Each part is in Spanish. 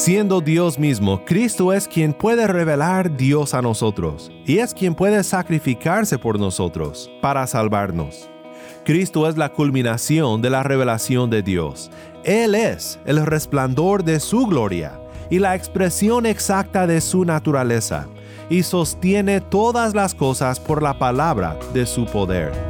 Siendo Dios mismo, Cristo es quien puede revelar Dios a nosotros y es quien puede sacrificarse por nosotros para salvarnos. Cristo es la culminación de la revelación de Dios. Él es el resplandor de su gloria y la expresión exacta de su naturaleza, y sostiene todas las cosas por la palabra de su poder.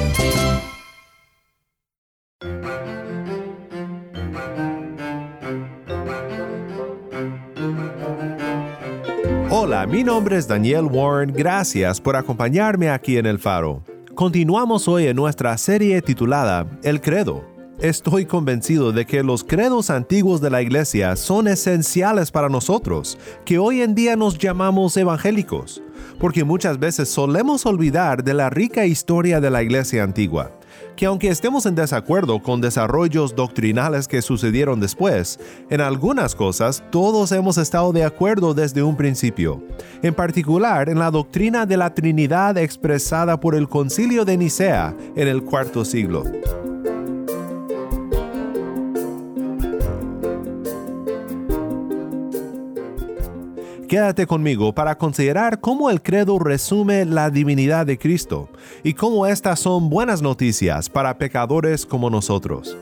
Mi nombre es Daniel Warren, gracias por acompañarme aquí en El Faro. Continuamos hoy en nuestra serie titulada El Credo. Estoy convencido de que los credos antiguos de la iglesia son esenciales para nosotros, que hoy en día nos llamamos evangélicos, porque muchas veces solemos olvidar de la rica historia de la iglesia antigua que aunque estemos en desacuerdo con desarrollos doctrinales que sucedieron después, en algunas cosas todos hemos estado de acuerdo desde un principio, en particular en la doctrina de la Trinidad expresada por el concilio de Nicea en el cuarto siglo. Quédate conmigo para considerar cómo el credo resume la divinidad de Cristo y cómo estas son buenas noticias para pecadores como nosotros.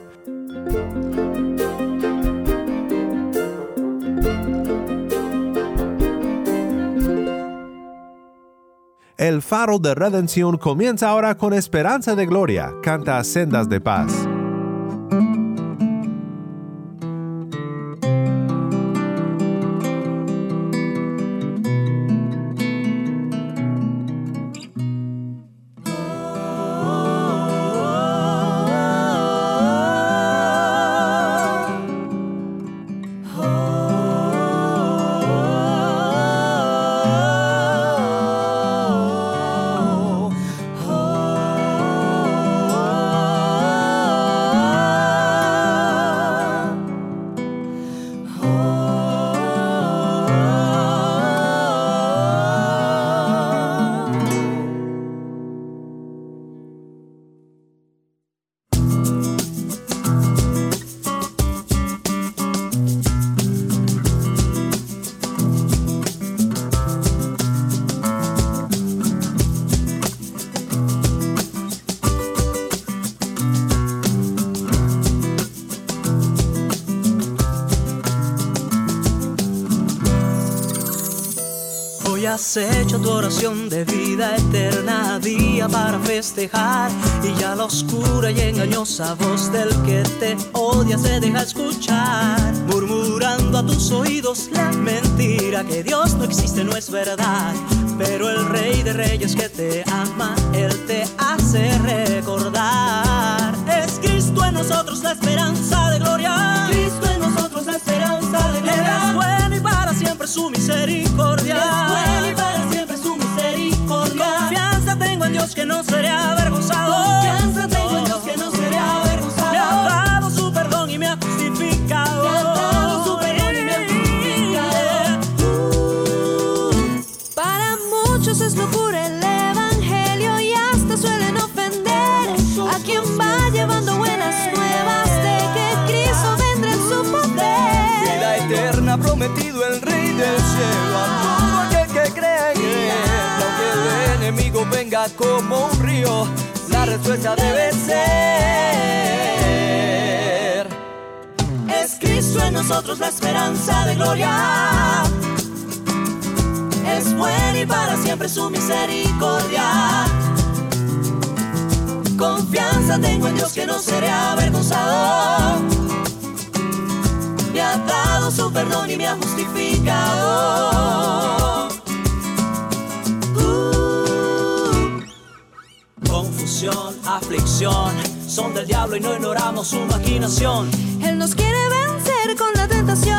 El faro de redención comienza ahora con esperanza de gloria, canta sendas de paz. Oración de vida eterna día para festejar. Y ya la oscura y engañosa voz del que te odia se deja escuchar. Murmurando a tus oídos la mentira que Dios no existe no es verdad. Pero el rey de reyes que te ama él te hace recordar. Es Cristo en nosotros la esperanza de gloria. Cristo en nosotros la esperanza de gloria. Es bueno y para siempre su misericordia Que no seré avergonzado. Venga como un río, la respuesta debe ser. Es Cristo en nosotros la esperanza de gloria. Es bueno y para siempre su misericordia. Confianza tengo en Dios que no seré avergonzado. Me ha dado su perdón y me ha justificado. Aflicción. Son del diablo y no ignoramos su maquinación. Él nos quiere vencer con la tentación.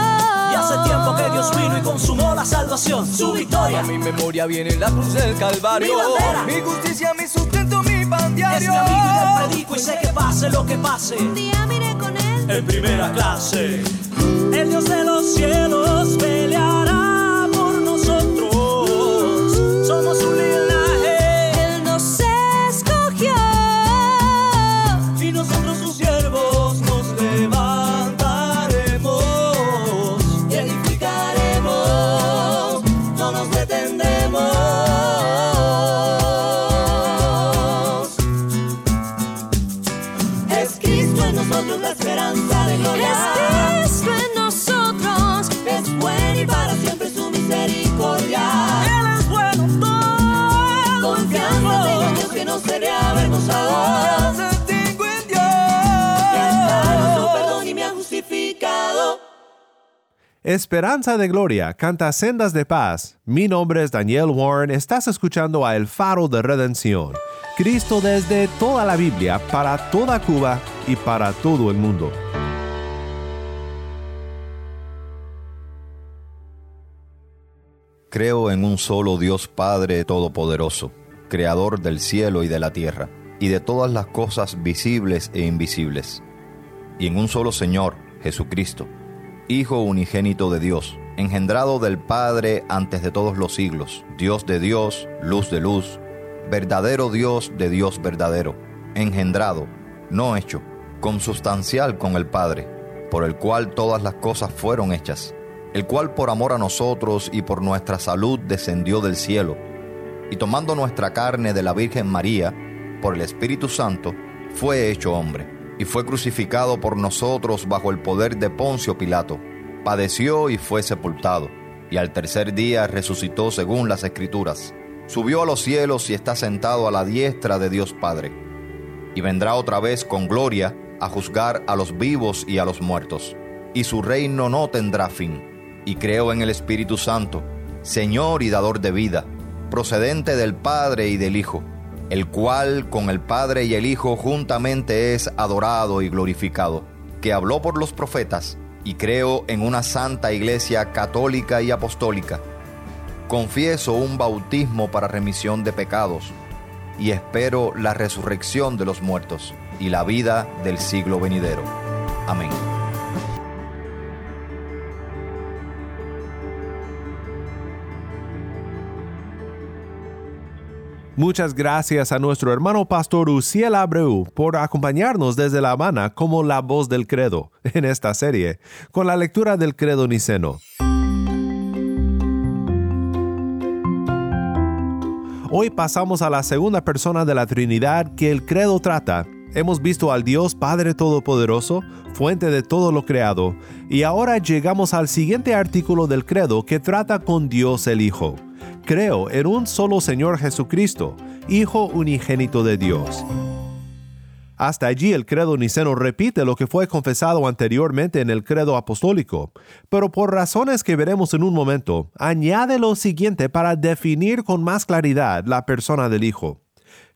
Y hace tiempo que Dios vino y consumó la salvación, su victoria. A mi memoria viene la cruz del Calvario. Mi bandera. Mi justicia, mi sustento, mi pan diario. Es mi amigo y le predico y sé que pase lo que pase. Un día miré con él. En primera clase. El Dios de los cielos peleará Esperanza de Gloria, canta sendas de paz. Mi nombre es Daniel Warren, estás escuchando a El Faro de Redención. Cristo desde toda la Biblia, para toda Cuba y para todo el mundo. Creo en un solo Dios Padre Todopoderoso, Creador del cielo y de la tierra, y de todas las cosas visibles e invisibles, y en un solo Señor, Jesucristo, Hijo unigénito de Dios, engendrado del Padre antes de todos los siglos, Dios de Dios, luz de luz, verdadero Dios de Dios verdadero, engendrado, no hecho, consubstancial con el Padre, por el cual todas las cosas fueron hechas, el cual por amor a nosotros y por nuestra salud descendió del cielo, y tomando nuestra carne de la Virgen María, por el Espíritu Santo, fue hecho hombre, y fue crucificado por nosotros bajo el poder de Poncio Pilato, padeció y fue sepultado, y al tercer día resucitó según las Escrituras, subió a los cielos y está sentado a la diestra de Dios Padre, y vendrá otra vez con gloria a juzgar a los vivos y a los muertos, y su reino no tendrá fin. Y creo en el Espíritu Santo, Señor y dador de vida, procedente del Padre y del Hijo, el cual con el Padre y el Hijo juntamente es adorado y glorificado, que habló por los profetas, y creo en una santa iglesia católica y apostólica. Confieso un bautismo para remisión de pecados, y espero la resurrección de los muertos y la vida del siglo venidero. Amén. Muchas gracias a nuestro hermano pastor Uciel Abreu por acompañarnos desde La Habana como la voz del credo en esta serie, con la lectura del credo niceno. Hoy pasamos a la segunda persona de la Trinidad que el credo trata. Hemos visto al Dios Padre Todopoderoso, fuente de todo lo creado, y ahora llegamos al siguiente artículo del credo que trata con Dios el Hijo. Creo en un solo Señor Jesucristo, Hijo unigénito de Dios. Hasta allí el credo niceno repite lo que fue confesado anteriormente en el credo apostólico, pero por razones que veremos en un momento, añade lo siguiente para definir con más claridad la persona del Hijo.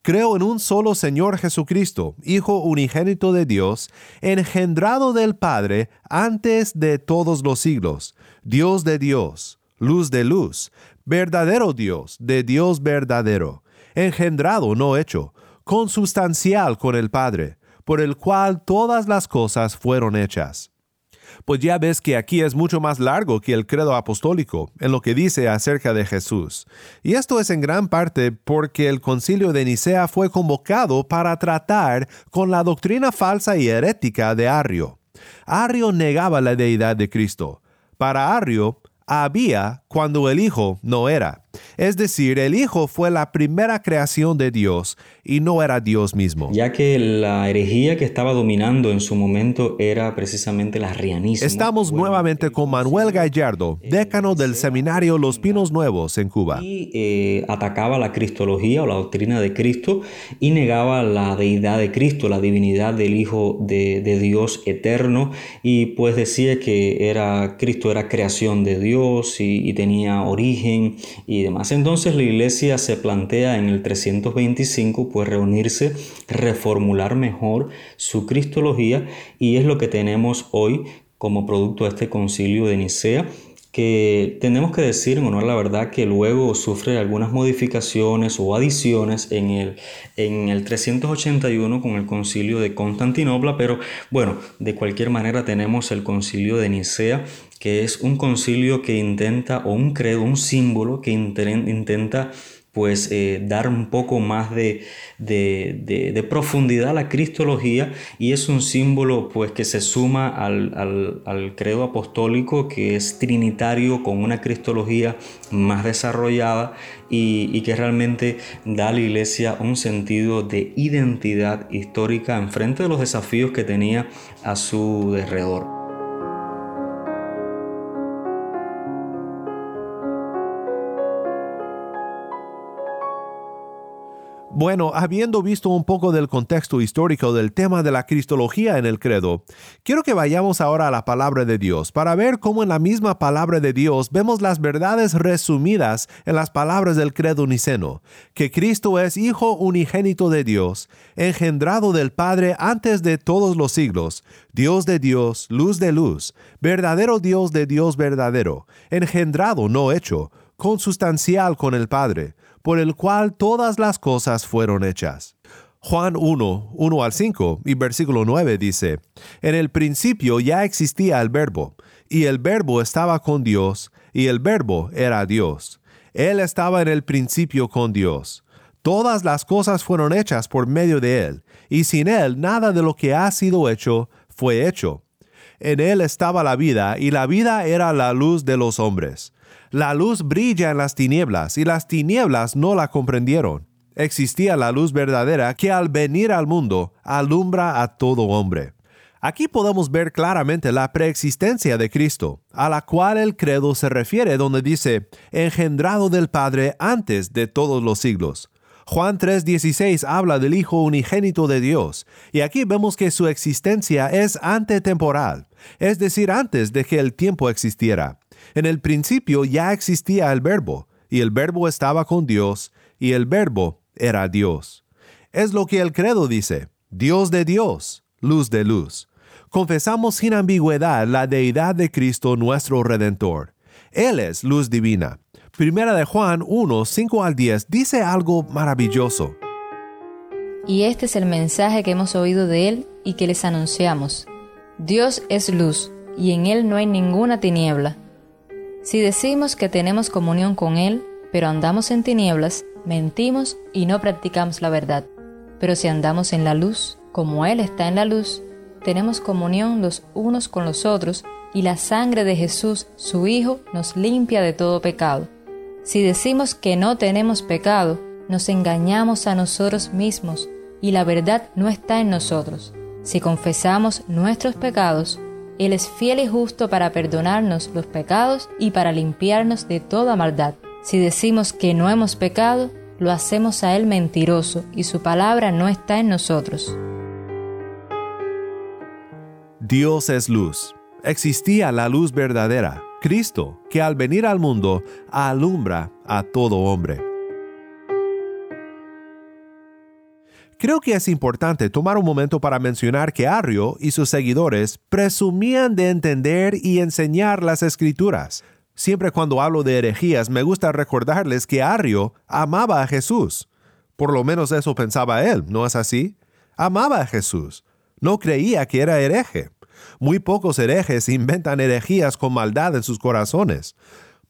Creo en un solo Señor Jesucristo, Hijo unigénito de Dios, engendrado del Padre antes de todos los siglos, Dios de Dios, luz de luz, verdadero Dios de Dios verdadero, engendrado no hecho, consubstancial con el Padre, por el cual todas las cosas fueron hechas. Pues ya ves que aquí es mucho más largo que el credo apostólico en lo que dice acerca de Jesús. Y esto es en gran parte porque el concilio de Nicea fue convocado para tratar con la doctrina falsa y herética de Arrio. Arrio negaba la deidad de Cristo. Para Arrio, había cuando el Hijo no era. Es decir, el Hijo fue la primera creación de Dios y no era Dios mismo. Ya que la herejía que estaba dominando en su momento era precisamente el arrianismo. Estamos nuevamente con Manuel Gallardo, décano del seminario Los Pinos Nuevos en Cuba. Y eh, atacaba la cristología o la doctrina de Cristo y negaba la deidad de Cristo, la divinidad del Hijo de, de Dios eterno y pues decía que era Cristo era creación de Dios y, y tenía origen y demás. Entonces la iglesia se plantea en el 325 pues reunirse, reformular mejor su cristología y es lo que tenemos hoy como producto de este concilio de Nicea que tenemos que decir en honor a la verdad que luego sufre algunas modificaciones o adiciones en el, en el 381 con el concilio de Constantinopla, pero bueno, de cualquier manera tenemos el concilio de Nicea, que es un concilio que intenta, o un credo, un símbolo que intenta pues eh, dar un poco más de, profundidad a la cristología y es un símbolo pues que se suma al, credo apostólico que es trinitario con una cristología más desarrollada y, y, que realmente da a la iglesia un sentido de identidad histórica en frente de los desafíos que tenía a su derredor. Bueno, habiendo visto un poco del contexto histórico del tema de la cristología en el credo, quiero que vayamos ahora a la palabra de Dios para ver cómo en la misma palabra de Dios vemos las verdades resumidas en las palabras del credo niceno, que Cristo es Hijo unigénito de Dios, engendrado del Padre antes de todos los siglos, Dios de Dios, luz de luz, verdadero Dios de Dios verdadero, engendrado no hecho, consustancial con el Padre por el cual todas las cosas fueron hechas. Juan 1, 1 al 5 y versículo 9 dice, En el principio ya existía el verbo, y el verbo estaba con Dios, y el verbo era Dios. Él estaba en el principio con Dios. Todas las cosas fueron hechas por medio de Él, y sin Él nada de lo que ha sido hecho fue hecho. En Él estaba la vida, y la vida era la luz de los hombres. La luz brilla en las tinieblas y las tinieblas no la comprendieron. Existía la luz verdadera que al venir al mundo alumbra a todo hombre. Aquí podemos ver claramente la preexistencia de Cristo, a la cual el credo se refiere donde dice, engendrado del Padre antes de todos los siglos. Juan 3:16 habla del Hijo unigénito de Dios, y aquí vemos que su existencia es antetemporal, es decir, antes de que el tiempo existiera. En el principio ya existía el verbo, y el verbo estaba con Dios, y el verbo era Dios. Es lo que el credo dice, Dios de Dios, luz de luz. Confesamos sin ambigüedad la deidad de Cristo nuestro Redentor. Él es luz divina. Primera de Juan 1, 5 al 10 dice algo maravilloso. Y este es el mensaje que hemos oído de Él y que les anunciamos. Dios es luz, y en Él no hay ninguna tiniebla. Si decimos que tenemos comunión con Él, pero andamos en tinieblas, mentimos y no practicamos la verdad. Pero si andamos en la luz, como Él está en la luz, tenemos comunión los unos con los otros, y la sangre de Jesús, su Hijo, nos limpia de todo pecado. Si decimos que no tenemos pecado, nos engañamos a nosotros mismos, y la verdad no está en nosotros. Si confesamos nuestros pecados, él es fiel y justo para perdonarnos los pecados y para limpiarnos de toda maldad. Si decimos que no hemos pecado, lo hacemos a Él mentiroso y su palabra no está en nosotros. Dios es luz. Existía la luz verdadera, Cristo, que al venir al mundo alumbra a todo hombre. Creo que es importante tomar un momento para mencionar que Arrio y sus seguidores presumían de entender y enseñar las escrituras. Siempre cuando hablo de herejías me gusta recordarles que Arrio amaba a Jesús. Por lo menos eso pensaba él, ¿no es así? Amaba a Jesús. No creía que era hereje. Muy pocos herejes inventan herejías con maldad en sus corazones.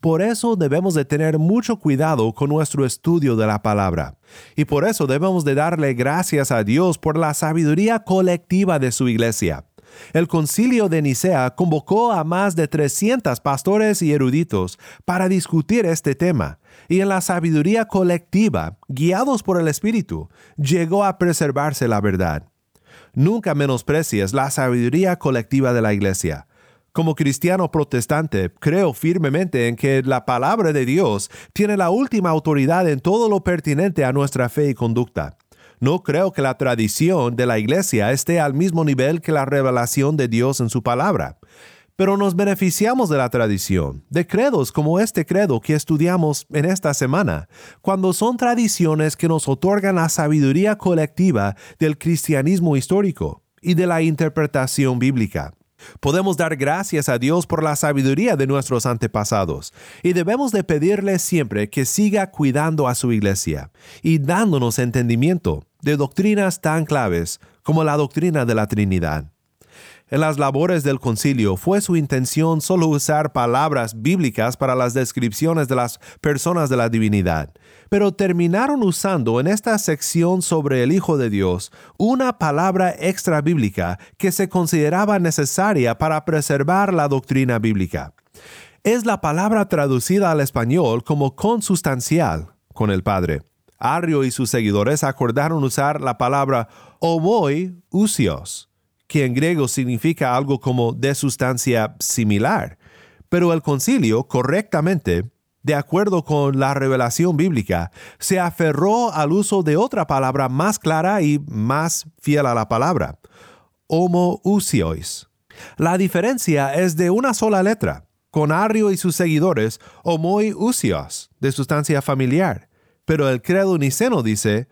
Por eso debemos de tener mucho cuidado con nuestro estudio de la palabra. Y por eso debemos de darle gracias a Dios por la sabiduría colectiva de su iglesia. El concilio de Nicea convocó a más de 300 pastores y eruditos para discutir este tema, y en la sabiduría colectiva, guiados por el Espíritu, llegó a preservarse la verdad. Nunca menosprecies la sabiduría colectiva de la iglesia. Como cristiano protestante, creo firmemente en que la palabra de Dios tiene la última autoridad en todo lo pertinente a nuestra fe y conducta. No creo que la tradición de la Iglesia esté al mismo nivel que la revelación de Dios en su palabra. Pero nos beneficiamos de la tradición, de credos como este credo que estudiamos en esta semana, cuando son tradiciones que nos otorgan la sabiduría colectiva del cristianismo histórico y de la interpretación bíblica. Podemos dar gracias a Dios por la sabiduría de nuestros antepasados y debemos de pedirle siempre que siga cuidando a su iglesia y dándonos entendimiento de doctrinas tan claves como la doctrina de la Trinidad. En las labores del concilio fue su intención solo usar palabras bíblicas para las descripciones de las personas de la divinidad, pero terminaron usando en esta sección sobre el Hijo de Dios una palabra extra bíblica que se consideraba necesaria para preservar la doctrina bíblica. Es la palabra traducida al español como consustancial con el Padre. Arrio y sus seguidores acordaron usar la palabra homoi usios que en griego significa algo como de sustancia similar. Pero el concilio, correctamente, de acuerdo con la revelación bíblica, se aferró al uso de otra palabra más clara y más fiel a la palabra, homoousiois. La diferencia es de una sola letra, con Arrio y sus seguidores, homoiousios, de sustancia familiar. Pero el credo niceno dice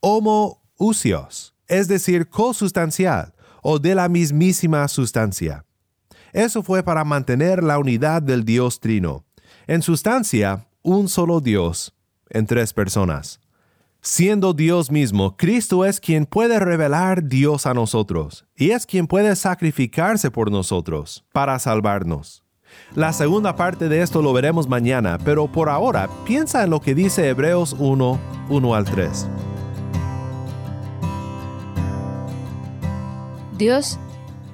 homoousios, es decir, cosustancial, o de la mismísima sustancia. Eso fue para mantener la unidad del Dios Trino. En sustancia, un solo Dios, en tres personas. Siendo Dios mismo, Cristo es quien puede revelar Dios a nosotros y es quien puede sacrificarse por nosotros para salvarnos. La segunda parte de esto lo veremos mañana, pero por ahora piensa en lo que dice Hebreos 1, 1 al 3. Dios,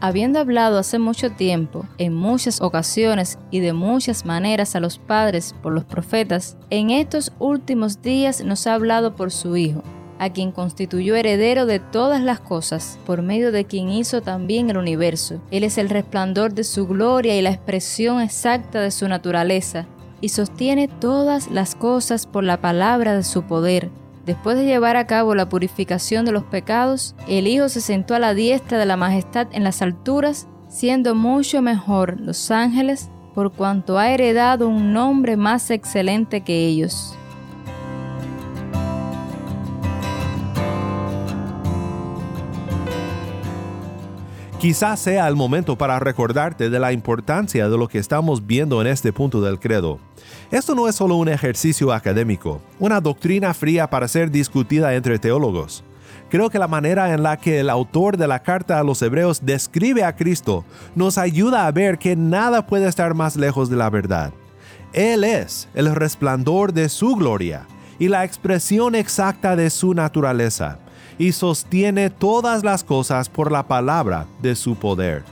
habiendo hablado hace mucho tiempo, en muchas ocasiones y de muchas maneras a los padres por los profetas, en estos últimos días nos ha hablado por su Hijo, a quien constituyó heredero de todas las cosas, por medio de quien hizo también el universo. Él es el resplandor de su gloria y la expresión exacta de su naturaleza, y sostiene todas las cosas por la palabra de su poder Después de llevar a cabo la purificación de los pecados, el Hijo se sentó a la diestra de la majestad en las alturas, siendo mucho mejor los ángeles, por cuanto ha heredado un nombre más excelente que ellos. Quizás sea el momento para recordarte de la importancia de lo que estamos viendo en este punto del credo. Esto no es solo un ejercicio académico, una doctrina fría para ser discutida entre teólogos. Creo que la manera en la que el autor de la carta a los hebreos describe a Cristo nos ayuda a ver que nada puede estar más lejos de la verdad. Él es el resplandor de su gloria y la expresión exacta de su naturaleza y sostiene todas las cosas por la palabra de su poder.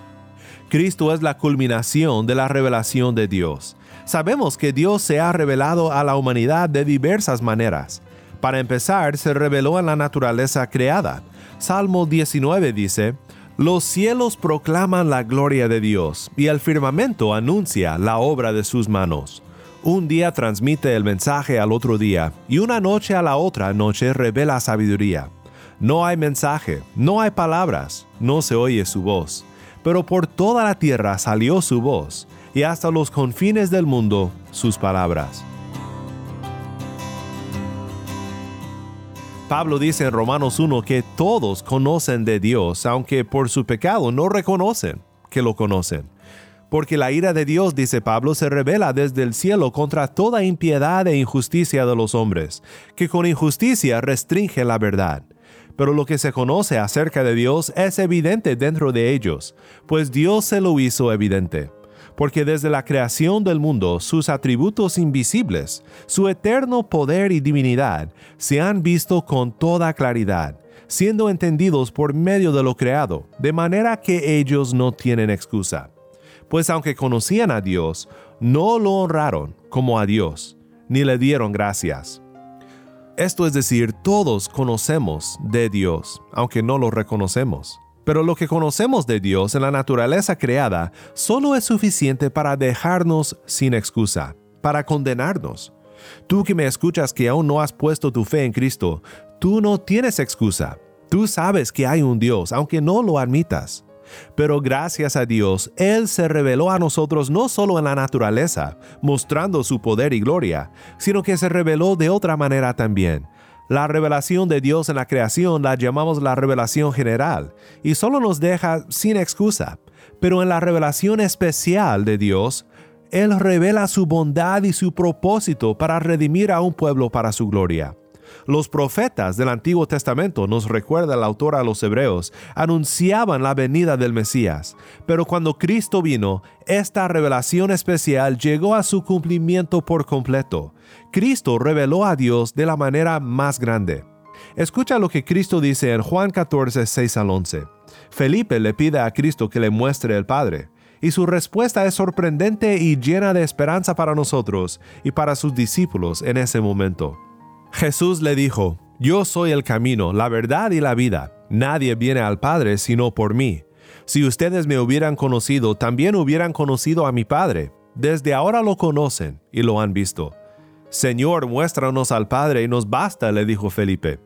Cristo es la culminación de la revelación de Dios. Sabemos que Dios se ha revelado a la humanidad de diversas maneras. Para empezar, se reveló en la naturaleza creada. Salmo 19 dice, Los cielos proclaman la gloria de Dios, y el firmamento anuncia la obra de sus manos. Un día transmite el mensaje al otro día, y una noche a la otra noche revela sabiduría. No hay mensaje, no hay palabras, no se oye su voz. Pero por toda la tierra salió su voz, y hasta los confines del mundo sus palabras. Pablo dice en Romanos 1 que todos conocen de Dios, aunque por su pecado no reconocen que lo conocen. Porque la ira de Dios, dice Pablo, se revela desde el cielo contra toda impiedad e injusticia de los hombres, que con injusticia restringe la verdad pero lo que se conoce acerca de Dios es evidente dentro de ellos, pues Dios se lo hizo evidente. Porque desde la creación del mundo sus atributos invisibles, su eterno poder y divinidad, se han visto con toda claridad, siendo entendidos por medio de lo creado, de manera que ellos no tienen excusa. Pues aunque conocían a Dios, no lo honraron como a Dios, ni le dieron gracias esto es decir, todos conocemos de Dios, aunque no lo reconocemos. Pero lo que conocemos de Dios en la naturaleza creada solo es suficiente para dejarnos sin excusa, para condenarnos. Tú que me escuchas que aún no has puesto tu fe en Cristo, tú no tienes excusa. Tú sabes que hay un Dios, aunque no lo admitas. Pero gracias a Dios, Él se reveló a nosotros no solo en la naturaleza, mostrando su poder y gloria, sino que se reveló de otra manera también. La revelación de Dios en la creación la llamamos la revelación general, y solo nos deja sin excusa. Pero en la revelación especial de Dios, Él revela su bondad y su propósito para redimir a un pueblo para su gloria. Los profetas del Antiguo Testamento, nos recuerda el autor a los Hebreos, anunciaban la venida del Mesías, pero cuando Cristo vino, esta revelación especial llegó a su cumplimiento por completo. Cristo reveló a Dios de la manera más grande. Escucha lo que Cristo dice en Juan 14, 6 al 11. Felipe le pide a Cristo que le muestre el Padre, y su respuesta es sorprendente y llena de esperanza para nosotros y para sus discípulos en ese momento. Jesús le dijo, Yo soy el camino, la verdad y la vida. Nadie viene al Padre sino por mí. Si ustedes me hubieran conocido, también hubieran conocido a mi Padre. Desde ahora lo conocen y lo han visto. Señor, muéstranos al Padre y nos basta, le dijo Felipe.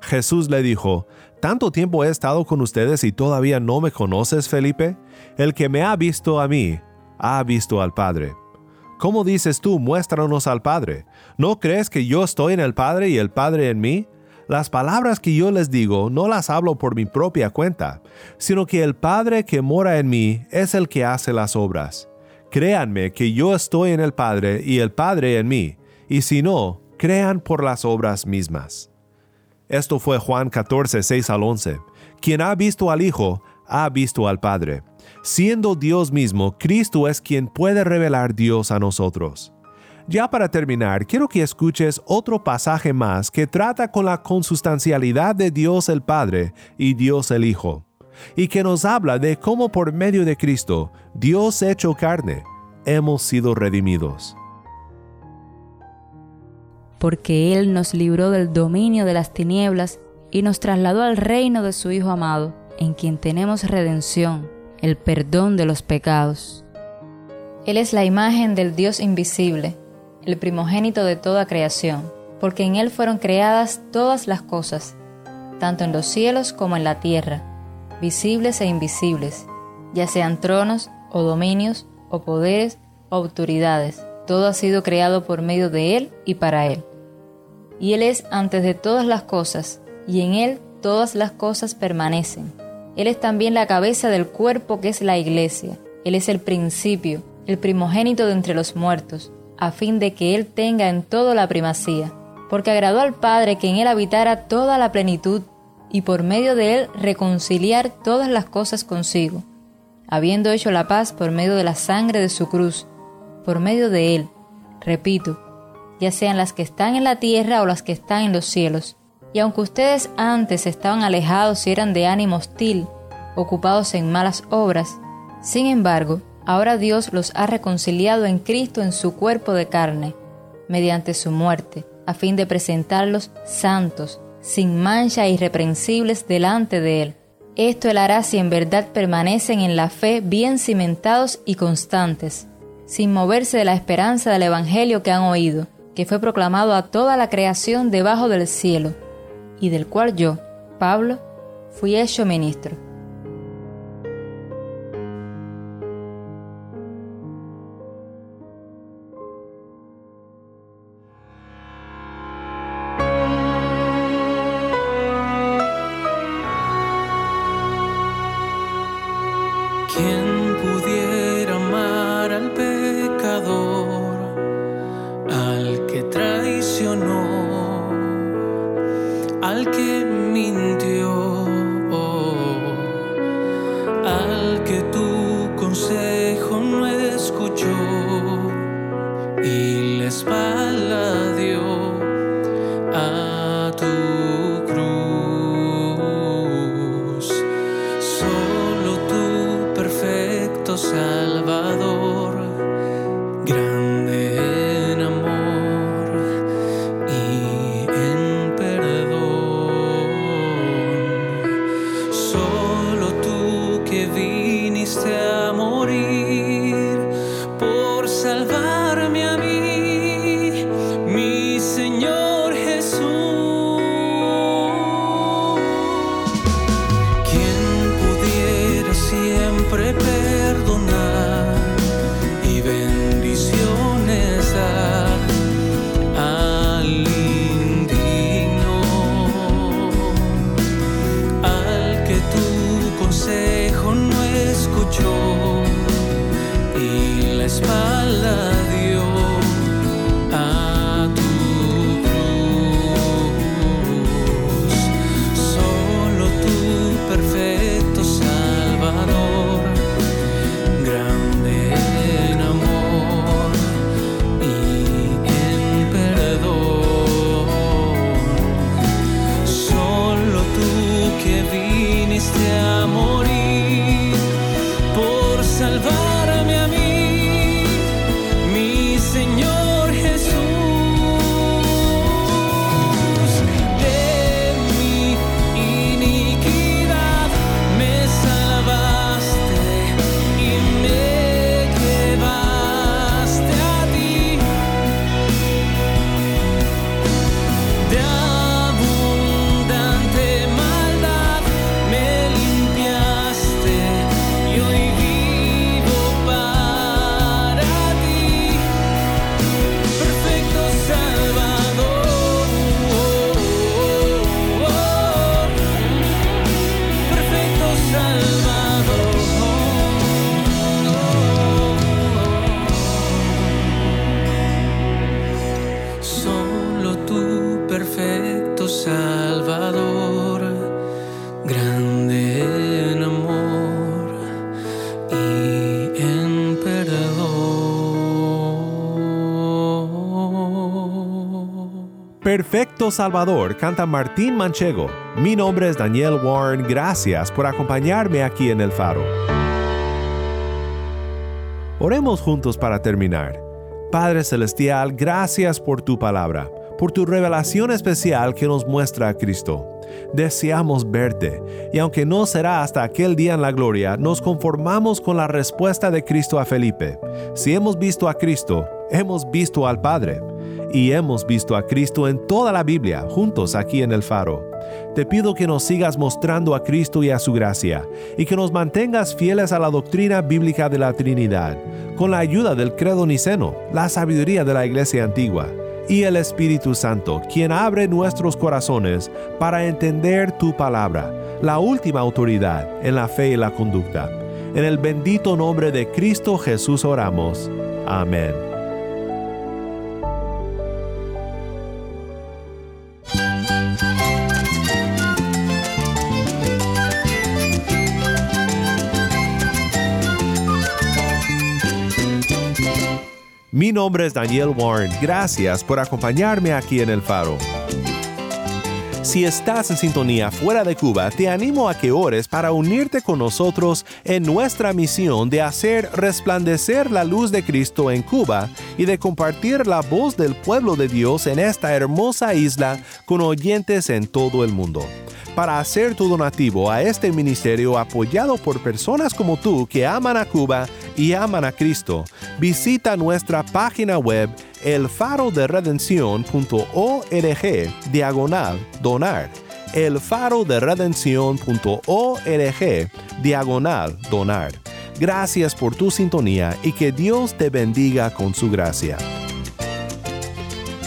Jesús le dijo, ¿Tanto tiempo he estado con ustedes y todavía no me conoces, Felipe? El que me ha visto a mí, ha visto al Padre. ¿Cómo dices tú, muéstranos al Padre? ¿No crees que yo estoy en el Padre y el Padre en mí? Las palabras que yo les digo no las hablo por mi propia cuenta, sino que el Padre que mora en mí es el que hace las obras. Créanme que yo estoy en el Padre y el Padre en mí, y si no, crean por las obras mismas. Esto fue Juan 14, 6 al 11. Quien ha visto al Hijo, ha visto al Padre. Siendo Dios mismo, Cristo es quien puede revelar Dios a nosotros. Ya para terminar, quiero que escuches otro pasaje más que trata con la consustancialidad de Dios el Padre y Dios el Hijo, y que nos habla de cómo por medio de Cristo, Dios hecho carne, hemos sido redimidos. Porque Él nos libró del dominio de las tinieblas y nos trasladó al reino de su Hijo amado, en quien tenemos redención el perdón de los pecados. Él es la imagen del Dios invisible, el primogénito de toda creación, porque en Él fueron creadas todas las cosas, tanto en los cielos como en la tierra, visibles e invisibles, ya sean tronos o dominios o poderes o autoridades. Todo ha sido creado por medio de Él y para Él. Y Él es antes de todas las cosas, y en Él todas las cosas permanecen él es también la cabeza del cuerpo que es la iglesia. Él es el principio, el primogénito de entre los muertos, a fin de que Él tenga en todo la primacía. Porque agradó al Padre que en Él habitara toda la plenitud, y por medio de Él reconciliar todas las cosas consigo, habiendo hecho la paz por medio de la sangre de su cruz, por medio de Él, repito, ya sean las que están en la tierra o las que están en los cielos y aunque ustedes antes estaban alejados y eran de ánimo hostil, ocupados en malas obras, sin embargo, ahora Dios los ha reconciliado en Cristo en su cuerpo de carne, mediante su muerte, a fin de presentarlos santos, sin mancha e irreprensibles delante de Él. Esto Él hará si en verdad permanecen en la fe bien cimentados y constantes, sin moverse de la esperanza del Evangelio que han oído, que fue proclamado a toda la creación debajo del cielo y del cual yo, Pablo, fui hecho ministro. Salvador canta Martín Manchego. Mi nombre es Daniel Warren. Gracias por acompañarme aquí en el faro. Oremos juntos para terminar. Padre Celestial, gracias por tu palabra, por tu revelación especial que nos muestra a Cristo. Deseamos verte, y aunque no será hasta aquel día en la gloria, nos conformamos con la respuesta de Cristo a Felipe. Si hemos visto a Cristo, hemos visto al Padre. Y hemos visto a Cristo en toda la Biblia, juntos aquí en el faro. Te pido que nos sigas mostrando a Cristo y a su gracia, y que nos mantengas fieles a la doctrina bíblica de la Trinidad, con la ayuda del credo niceno, la sabiduría de la Iglesia antigua, y el Espíritu Santo, quien abre nuestros corazones para entender tu palabra, la última autoridad en la fe y la conducta. En el bendito nombre de Cristo Jesús oramos. Amén. Mi nombre es Daniel Warren. Gracias por acompañarme aquí en el faro. Si estás en sintonía fuera de Cuba, te animo a que ores para unirte con nosotros en nuestra misión de hacer resplandecer la luz de Cristo en Cuba y de compartir la voz del pueblo de Dios en esta hermosa isla con oyentes en todo el mundo para hacer tu donativo a este ministerio apoyado por personas como tú que aman a Cuba y aman a Cristo, visita nuestra página web elfaroderedención.org diagonal donar. elfaroderedención.org diagonal donar. Gracias por tu sintonía y que Dios te bendiga con su gracia.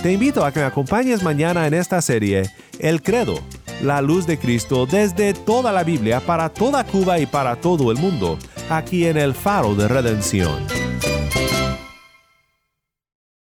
Te invito a que me acompañes mañana en esta serie El Credo la luz de Cristo desde toda la Biblia para toda Cuba y para todo el mundo, aquí en el faro de redención.